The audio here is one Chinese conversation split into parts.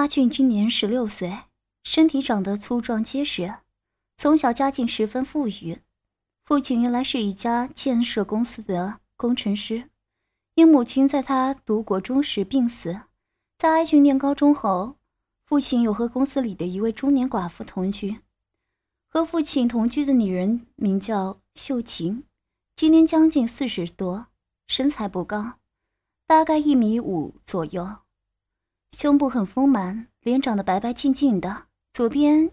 阿俊今年十六岁，身体长得粗壮结实，从小家境十分富裕。父亲原来是一家建设公司的工程师，因母亲在他读国中时病死。在阿俊念高中后，父亲又和公司里的一位中年寡妇同居。和父亲同居的女人名叫秀琴，今年将近四十多，身材不高，大概一米五左右。胸部很丰满，脸长得白白净净的，左边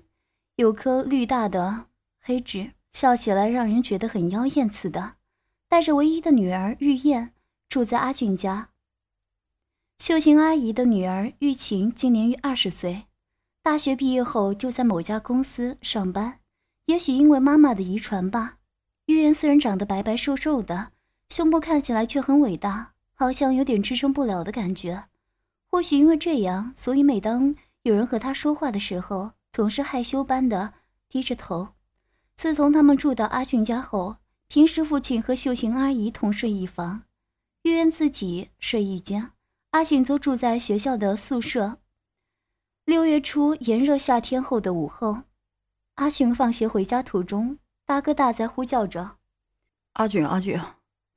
有颗绿大的黑痣，笑起来让人觉得很妖艳似的。带着唯一的女儿玉燕住在阿俊家。秀琴阿姨的女儿玉琴今年约二十岁，大学毕业后就在某家公司上班。也许因为妈妈的遗传吧，玉燕虽然长得白白瘦瘦的，胸部看起来却很伟大，好像有点支撑不了的感觉。或许因为这样，所以每当有人和他说话的时候，总是害羞般的低着头。自从他们住到阿俊家后，平时父亲和秀琴阿姨同睡一房，玉燕自己睡一间，阿俊则住在学校的宿舍。六月初炎热夏天后的午后，阿俊放学回家途中，大哥大在呼叫着：“阿俊，阿俊，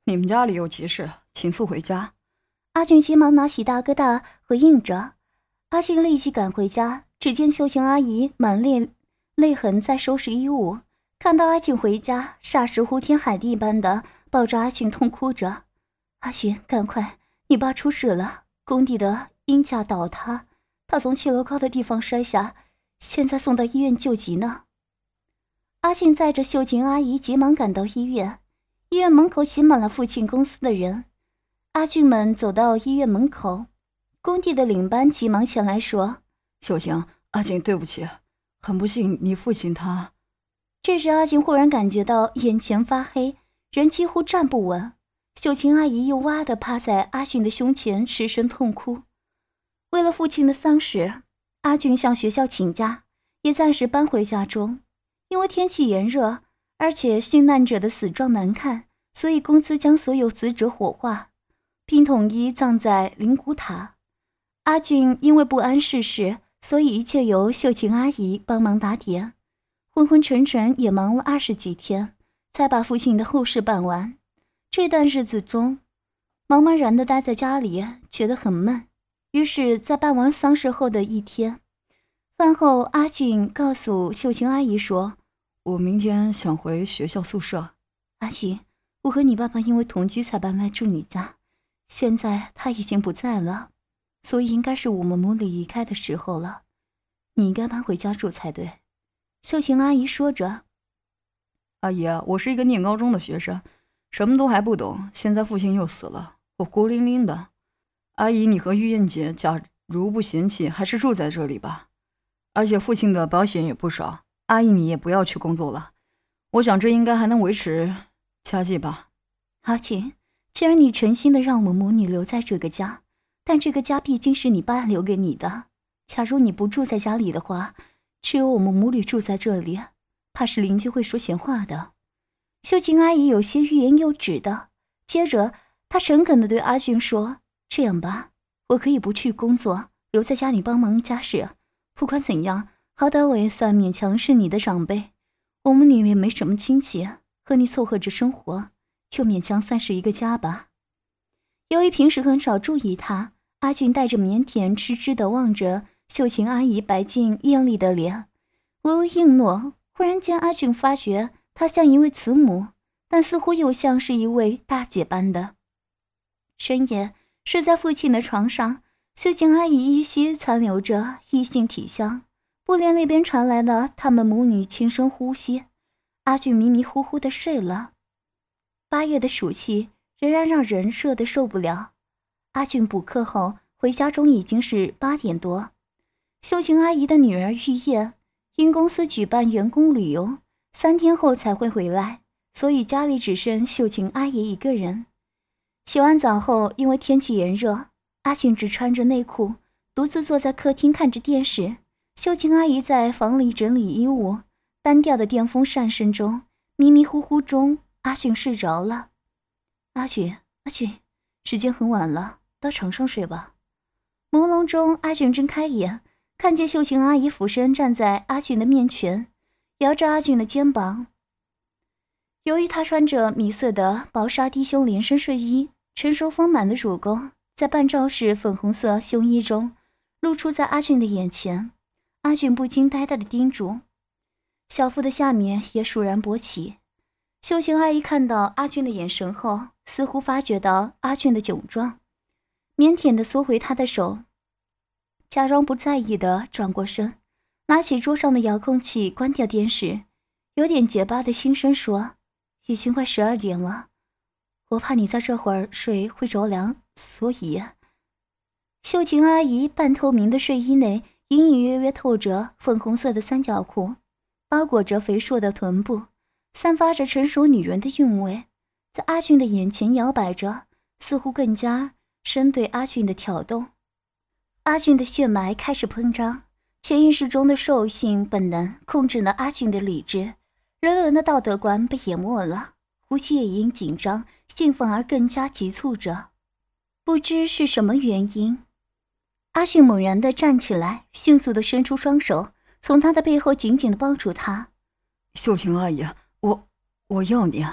你们家里有急事，请速回家。”阿俊急忙拿起大哥大回应着，阿俊立即赶回家，只见秀琴阿姨满脸泪痕在收拾衣物，看到阿俊回家，霎时呼天喊地般的抱着阿俊痛哭着：“阿俊，赶快，你爸出事了，工地的阴架倒塌，他从七楼高的地方摔下，现在送到医院救急呢。”阿俊载着秀琴阿姨急忙赶到医院，医院门口挤满了父亲公司的人。阿俊们走到医院门口，工地的领班急忙前来说：“秀琴，阿俊，对不起，很不幸，你父亲他……”这时，阿俊忽然感觉到眼前发黑，人几乎站不稳。秀琴阿姨又哇的趴在阿俊的胸前，失声痛哭。为了父亲的丧事，阿俊向学校请假，也暂时搬回家中。因为天气炎热，而且殉难者的死状难看，所以公司将所有死者火化。并统一葬在灵骨塔。阿俊因为不谙世事，所以一切由秀琴阿姨帮忙打点，昏昏沉沉也忙了二十几天，才把父亲的后事办完。这段日子中，茫茫然的待在家里，觉得很闷。于是，在办完丧事后的一天，饭后，阿俊告诉秀琴阿姨说：“我明天想回学校宿舍。阿俊，我和你爸爸因为同居才搬来住你家。”现在他已经不在了，所以应该是我们母女离开的时候了。你应该搬回家住才对。”秀琴阿姨说着。“阿姨，我是一个念高中的学生，什么都还不懂。现在父亲又死了，我孤零零的。阿姨，你和玉燕姐假如不嫌弃，还是住在这里吧。而且父亲的保险也不少。阿姨，你也不要去工作了。我想这应该还能维持家计吧。”阿锦。既然你诚心的让我们母女留在这个家，但这个家毕竟是你爸留给你的。假如你不住在家里的话，只有我们母女住在这里，怕是邻居会说闲话的。秀琴阿姨有些欲言又止的，接着她诚恳的对阿俊说：“这样吧，我可以不去工作，留在家里帮忙家事。不管怎样，好歹我也算勉强是你的长辈，我们里面没什么亲戚，和你凑合着生活。”就勉强算是一个家吧。由于平时很少注意他，阿俊带着腼腆痴痴的望着秀琴阿姨白净艳丽的脸，微微应诺。忽然间，阿俊发觉她像一位慈母，但似乎又像是一位大姐般的。深夜睡在父亲的床上，秀琴阿姨依稀残留着异性体香，布帘那边传来了他们母女轻声呼吸。阿俊迷迷糊糊的睡了。八月的暑气仍然让人热得受不了。阿俊补课后回家中已经是八点多。秀琴阿姨的女儿玉叶因公司举办员工旅游，三天后才会回来，所以家里只剩秀琴阿姨一个人。洗完澡后，因为天气炎热，阿俊只穿着内裤，独自坐在客厅看着电视。秀琴阿姨在房里整理衣物，单调的电风扇声中，迷迷糊糊中。阿俊睡着了，阿俊，阿俊，时间很晚了，到床上睡吧。朦胧中，阿俊睁开眼，看见秀琴阿姨俯身站在阿俊的面前，摇着阿俊的肩膀。由于她穿着米色的薄纱低胸连身睡衣，成熟丰满的乳沟在半罩式粉红色胸衣中露出在阿俊的眼前。阿俊不禁呆呆的盯住，小腹的下面也倏然勃起。秀琴阿姨看到阿俊的眼神后，似乎发觉到阿俊的窘状，腼腆的缩回他的手，假装不在意的转过身，拿起桌上的遥控器，关掉电视，有点结巴的轻声说：“已经快十二点了，我怕你在这会儿睡会着凉，所以……”秀琴阿姨半透明的睡衣内。隐隐约约透着粉红色的三角裤，包裹着肥硕的臀部，散发着成熟女人的韵味，在阿俊的眼前摇摆着，似乎更加深对阿俊的挑逗。阿俊的血脉开始膨胀，潜意识中的兽性本能控制了阿俊的理智，人伦的道德观被淹没了，呼吸也因紧张、兴奋而更加急促着。不知是什么原因。阿俊猛然的站起来，迅速的伸出双手，从他的背后紧紧的抱住他。秀琴阿姨，我我要你。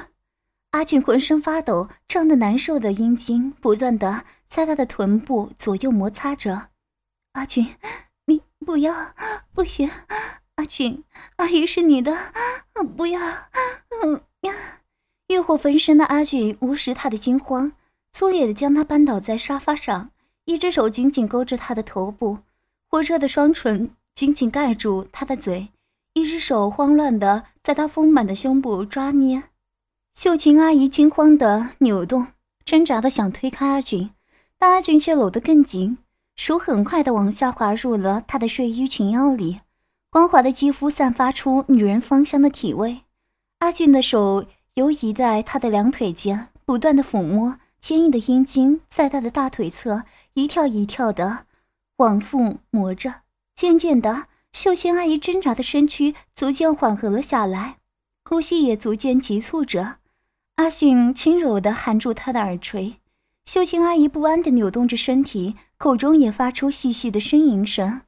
阿俊浑身发抖，胀得难受的阴茎不断的在他的臀部左右摩擦着。阿俊，你不要，不行。阿俊，阿姨是你的，不要。嗯呀，欲火焚身的阿俊无视他的惊慌，粗野的将他扳倒在沙发上。一只手紧紧勾着他的头部，火热的双唇紧紧盖住他的嘴，一只手慌乱的在他丰满的胸部抓捏。秀琴阿姨惊慌的扭动，挣扎的想推开阿俊，但阿俊却搂得更紧，手很快的往下滑入了她的睡衣裙腰里，光滑的肌肤散发出女人芳香的体味。阿俊的手游移在她的两腿间，不断的抚摸。坚硬的阴茎在他的大腿侧一跳一跳的往复磨着，渐渐的，秀琴阿姨挣扎的身躯逐渐缓和了下来，呼吸也逐渐急促着。阿迅轻柔的含住她的耳垂，秀琴阿姨不安的扭动着身体，口中也发出细细的呻吟声。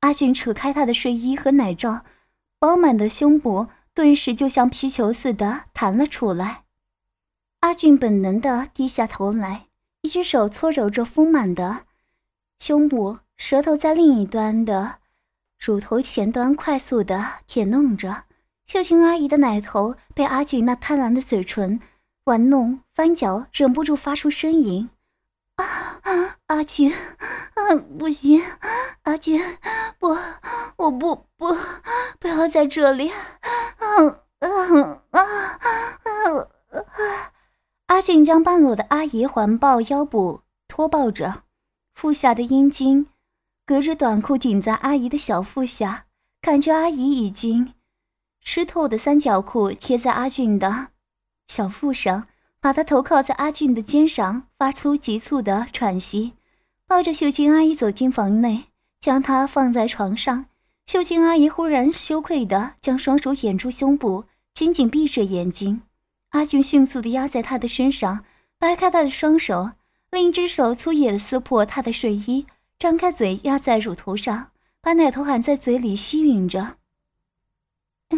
阿迅扯开她的睡衣和奶罩，饱满的胸脯顿时就像皮球似的弹了出来。阿俊本能的低下头来，一只手搓揉着丰满的胸部，舌头在另一端的乳头前端快速的舔弄着。秀琴阿姨的奶头被阿俊那贪婪的嘴唇玩弄翻搅，忍不住发出呻吟。啊，阿俊，啊，不行，阿俊，不，我不不，不要在这里。嗯嗯啊啊啊！阿俊将半裸的阿姨环抱腰部，托抱着，腹下的阴茎隔着短裤顶在阿姨的小腹下，感觉阿姨已经湿透的三角裤贴在阿俊的小腹上，把他头靠在阿俊的肩上，发出急促的喘息。抱着秀晶阿姨走进房内，将她放在床上。秀晶阿姨忽然羞愧地将双手掩住胸部，紧紧闭着眼睛。阿俊迅速地压在她的身上，掰开她的双手，另一只手粗野地撕破她的睡衣，张开嘴压在乳头上，把奶头含在嘴里吸吮着。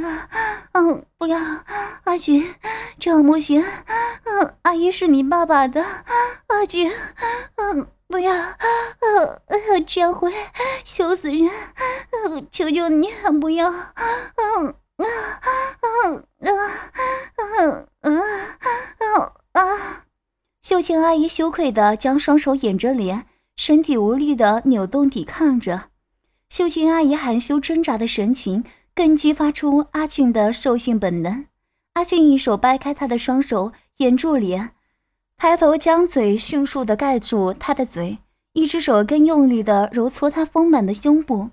啊，嗯，不要，阿菊，这样不行。嗯，阿姨是你爸爸的，阿菊，嗯，不要，呃，这样会羞死人。嗯，求求你，不要。嗯。啊啊啊啊啊啊啊！秀琴阿姨羞愧的将双手掩着脸，身体无力的扭动抵抗着。秀琴阿姨含羞挣扎的神情，更激发出阿俊的兽性本能。阿俊一手掰开她的双手，掩住脸，抬头将嘴迅速的盖住她的嘴，一只手更用力的揉搓她丰满的胸部。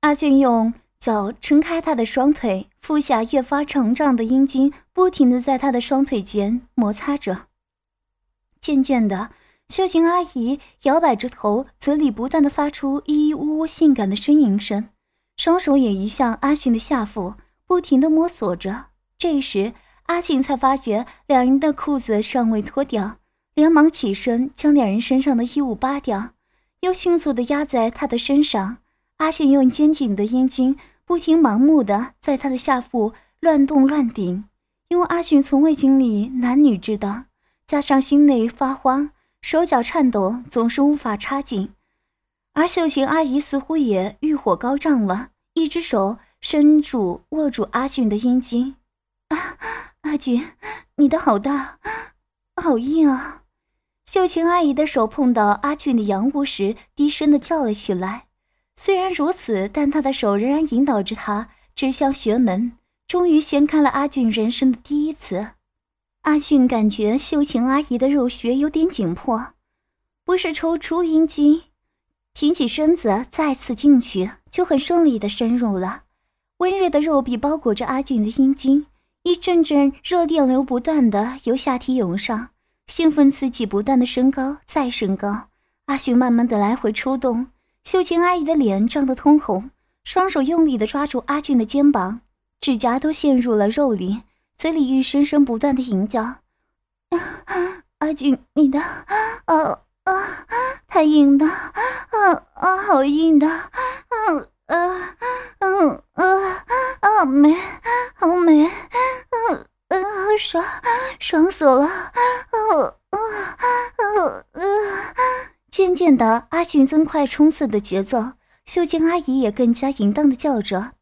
阿俊用。脚撑开他的双腿，腹下越发膨胀的阴茎不停地在他的双腿间摩擦着。渐渐的，秀琴阿姨摇摆着头，嘴里不断的发出咿咿呜呜性感的呻吟声，双手也移向阿迅的下腹，不停的摸索着。这时，阿庆才发觉两人的裤子尚未脱掉，连忙起身将两人身上的衣物扒掉，又迅速的压在他的身上。阿迅用坚挺的阴茎不停盲目的在他的下腹乱动乱顶，因为阿迅从未经历男女之道，加上心内发慌，手脚颤抖，总是无法插进。而秀琴阿姨似乎也欲火高涨了，一只手伸住握住阿俊的阴茎。啊，阿俊，你的好大，好硬啊！秀琴阿姨的手碰到阿俊的阳物时，低声的叫了起来。虽然如此，但她的手仍然引导着他指向穴门，终于掀开了阿俊人生的第一次。阿俊感觉秀琴阿姨的肉穴有点紧迫，不是抽出阴茎，挺起身子再次进去，就很顺利的深入了。温热的肉壁包裹着阿俊的阴茎。一阵阵热电流不断的由下体涌上，兴奋刺激不断的升高，再升高。阿俊慢慢的来回抽动，秀琴阿姨的脸涨得通红，双手用力的抓住阿俊的肩膀，指甲都陷入了肉里，嘴里一声声不断的吟叫：“阿俊，你的，啊啊，太硬的，啊啊，好硬的，嗯。”啊，嗯，啊，啊美，好美，嗯，嗯，好爽，爽死了，嗯，嗯，嗯，渐渐的，阿俊增快冲刺的节奏，秀静阿姨也更加淫荡的叫着，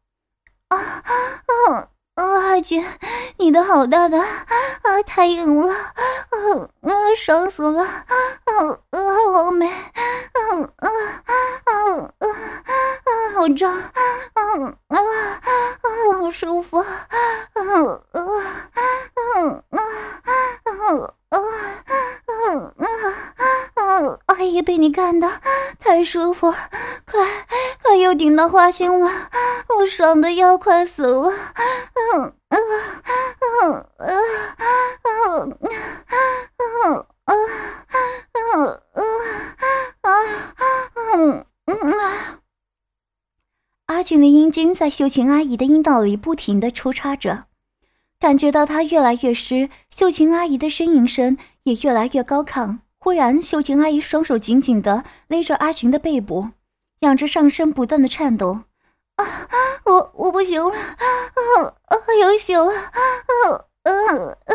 啊，啊。啊姐你的好大的啊太硬了啊啊爽死了啊啊好美啊啊啊啊啊好胀啊啊啊好舒服啊啊啊啊啊啊啊啊啊阿姨被你干的太舒服快顶到花心了，我爽的要快死了，嗯嗯嗯嗯嗯嗯嗯嗯嗯啊！阿俊的阴茎在秀琴阿姨的阴道里不停的抽插着。感觉到他越来越湿，秀琴阿姨的呻吟声也越来越高亢。忽然，秀琴阿姨双手紧紧的勒着阿群的背部，仰着上身不断的颤抖。啊，我我不行了，啊啊，有血了，啊啊啊！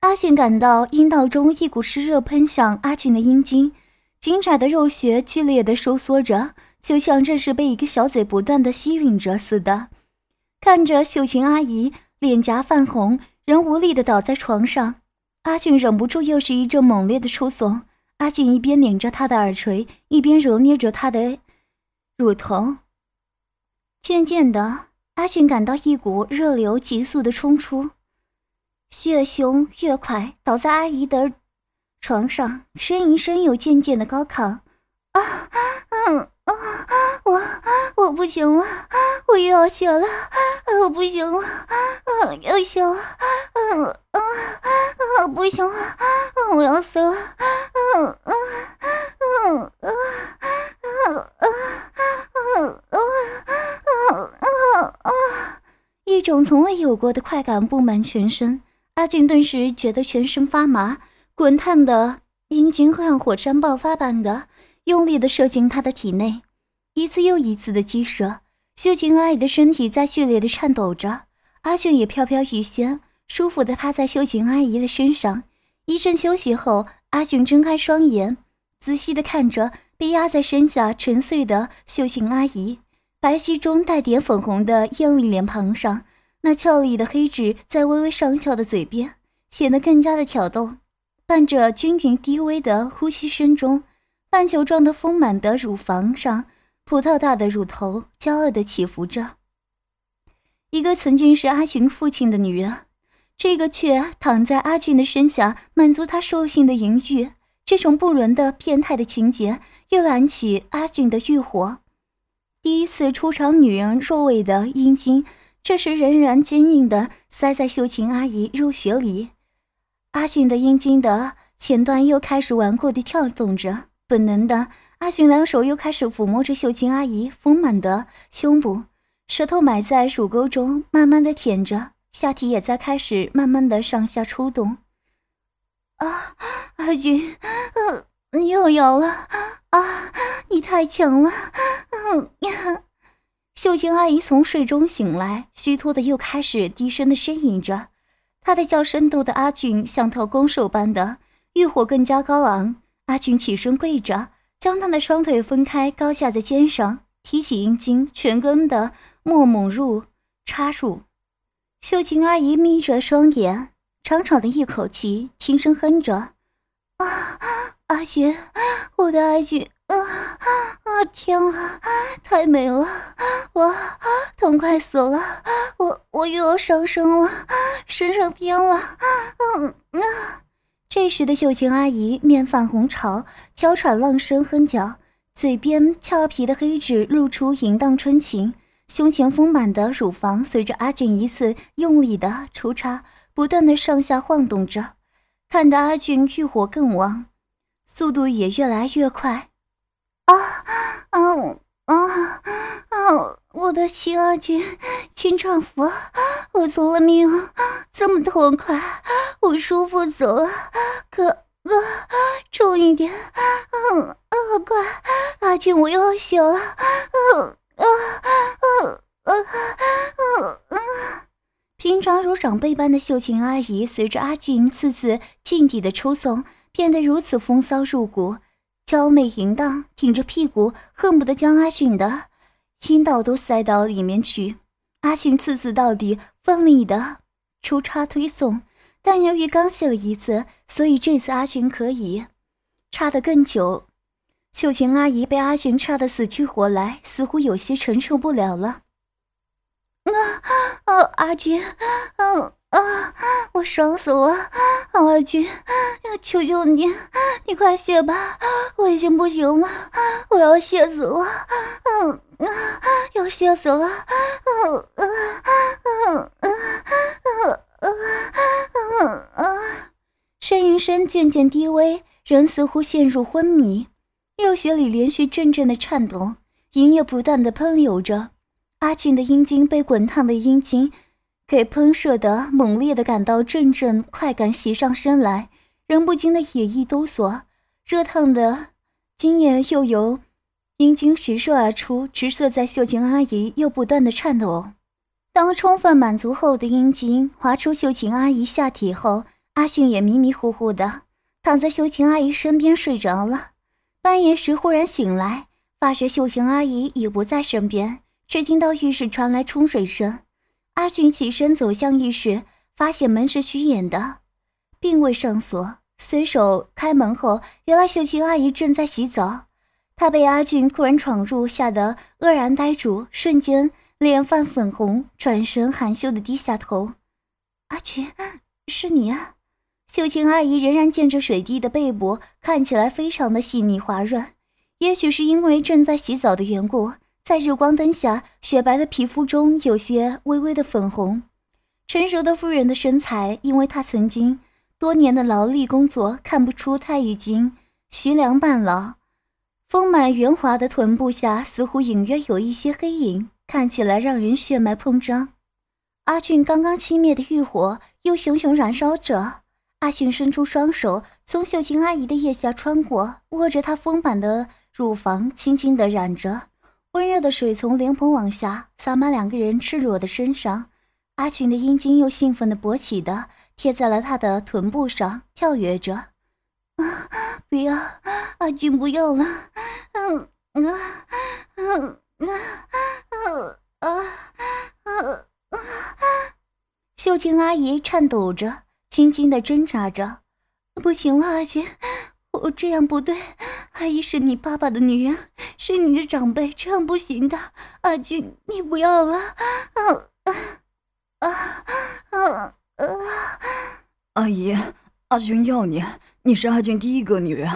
阿俊感到阴道中一股湿热喷向阿俊的阴茎，紧窄的肉穴剧烈的收缩着，就像这是被一个小嘴不断的吸吮着似的。看着秀琴阿姨。脸颊泛红，仍无力的倒在床上。阿俊忍不住又是一阵猛烈的抽耸。阿俊一边捻着她的耳垂，一边揉捏着她的乳头。渐渐的，阿俊感到一股热流急速的冲出，血汹越快，倒在阿姨的床上，呻吟声又渐渐的高亢。啊，啊，啊，我，我不行了，我又要血了，我不行了，啊要血了。啊，啊，啊，不行了，我要死了。啊，啊，啊，啊。一种从未有过的快感布满全身，阿俊顿时觉得全身发麻，滚烫的阴茎像火山爆发般的。用力的射进他的体内，一次又一次的激射。秀琴阿姨的身体在剧烈的颤抖着，阿炫也飘飘欲仙，舒服的趴在秀琴阿姨的身上。一阵休息后，阿俊睁开双眼，仔细的看着被压在身下沉睡的秀琴阿姨，白皙中带点粉红的艳丽脸庞上，那俏丽的黑痣在微微上翘的嘴边显得更加的挑逗，伴着均匀低微的呼吸声中。半球状的丰满的乳房上，葡萄大的乳头骄傲地起伏着。一个曾经是阿群父亲的女人，这个却躺在阿俊的身下，满足他兽性的淫欲。这种不伦的变态的情节，又燃起阿俊的欲火。第一次出场，女人肉味的阴茎，这时仍然坚硬的塞在秀琴阿姨入穴里。阿俊的阴茎的前端又开始顽固的跳动着。本能的，阿俊两手又开始抚摸着秀琴阿姨丰满的胸部，舌头埋在乳沟中，慢慢的舔着，下体也在开始慢慢的上下抽动。啊，阿俊，嗯你又有了啊！你太强了，嗯呀！秀琴阿姨从睡中醒来，虚脱的又开始低声的呻吟着。她的叫声逗得阿俊像头公兽般的欲火更加高昂。阿俊起身跪着，将他的双腿分开，高架在肩上，提起阴茎，全根的没猛入插入。秀琴阿姨眯着双眼，长长的一口气，轻声哼着：“啊，阿俊，我的阿俊。”啊啊！天啊，太美了！我痛快死了！我我又要上升了，升上天了！嗯啊！这时的秀琴阿姨面泛红潮，娇喘浪声哼叫，嘴边俏皮的黑痣露出淫荡春情，胸前丰满的乳房随着阿俊一次用力的抽插，不断的上下晃动着，看得阿俊欲火更旺，速度也越来越快。啊啊啊啊！我的亲阿俊，亲丈夫，我从来没有这么痛快，我舒服死了。哥哥，重一点，嗯啊，快，阿俊，我要醒了。嗯啊啊啊啊啊！平常如长辈般的秀琴阿姨，随着阿俊次次劲地的抽送，变得如此风骚入骨。娇媚淫荡，挺着屁股，恨不得将阿俊的 阴道都塞到里面去。阿俊次次到底，奋力的出插推送，但由于刚泄了一次，所以这次阿俊可以插得更久。秀琴阿姨被阿俊插得死去活来，似乎有些承受不了了。啊啊，阿俊，嗯。啊！我爽死了，阿俊，求求你，你快卸吧，我已经不行了，我要卸死了，嗯啊，要卸死了，嗯嗯嗯嗯嗯嗯嗯呻吟声渐渐低微，人似乎陷入昏迷，肉血里连续阵阵的颤动，银液不断的喷流着，阿俊的阴茎被滚烫的阴茎。给喷射的猛烈的感到阵阵快感袭上身来，人不禁的也一哆嗦，热烫的精液又由阴茎直射而出，直射在秀琴阿姨又不断的颤抖。当充分满足后的阴茎滑出秀琴阿姨下体后，阿迅也迷迷糊糊的躺在秀琴阿姨身边睡着了。半夜时忽然醒来，发觉秀琴阿姨已不在身边，只听到浴室传来冲水声。阿俊起身走向浴室，发现门是虚掩的，并未上锁。随手开门后，原来秀琴阿姨正在洗澡。她被阿俊突然闯入，吓得愕然呆住，瞬间脸泛粉红，转身含羞的低下头：“阿俊，是你啊！”秀琴阿姨仍然见着水滴的背部，看起来非常的细腻滑润。也许是因为正在洗澡的缘故。在日光灯下，雪白的皮肤中有些微微的粉红。成熟的妇人的身材，因为她曾经多年的劳力工作，看不出她已经徐凉半老。丰满圆滑的臀部下，似乎隐约有一些黑影，看起来让人血脉膨胀。阿俊刚刚熄灭的欲火又熊熊燃烧着。阿俊伸出双手，从秀琴阿姨的腋下穿过，握着她丰满的乳房，轻轻地染着。温热的水从莲蓬往下洒满两个人赤裸的身上，阿群的阴茎又兴奋的勃起的贴在了他的臀部上，跳跃着。啊，不要，阿俊不要了。嗯啊啊啊啊啊啊！秀琴阿姨颤抖着，轻轻的挣扎着。不行了，阿俊。我这样不对，阿姨是你爸爸的女人，是你的长辈，这样不行的。阿俊，你不要了！啊啊啊啊！阿姨，阿俊要你，你是阿俊第一个女人。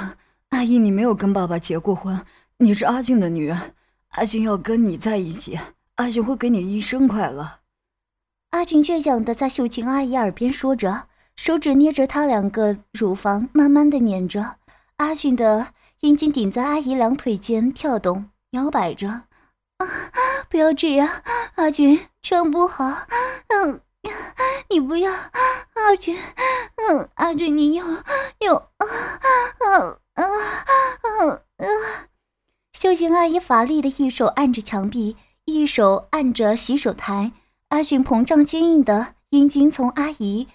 阿姨，你没有跟爸爸结过婚，你是阿俊的女人，阿俊要跟你在一起，阿俊会给你一生快乐。阿俊倔强的在秀琴阿姨耳边说着，手指捏着她两个乳房，慢慢的捻着。阿俊的阴茎顶在阿姨两腿间跳动摇摆着，啊！不要这样，阿俊这样不好。嗯，你不要，阿俊。嗯，阿俊，你有有啊啊啊啊啊！秀琴阿姨乏力的一手按着墙壁，一手按着洗手台。阿俊膨胀坚硬的阴茎从阿姨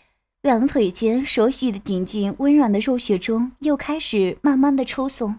两腿间熟悉的顶进温软的肉穴中，又开始慢慢的抽送。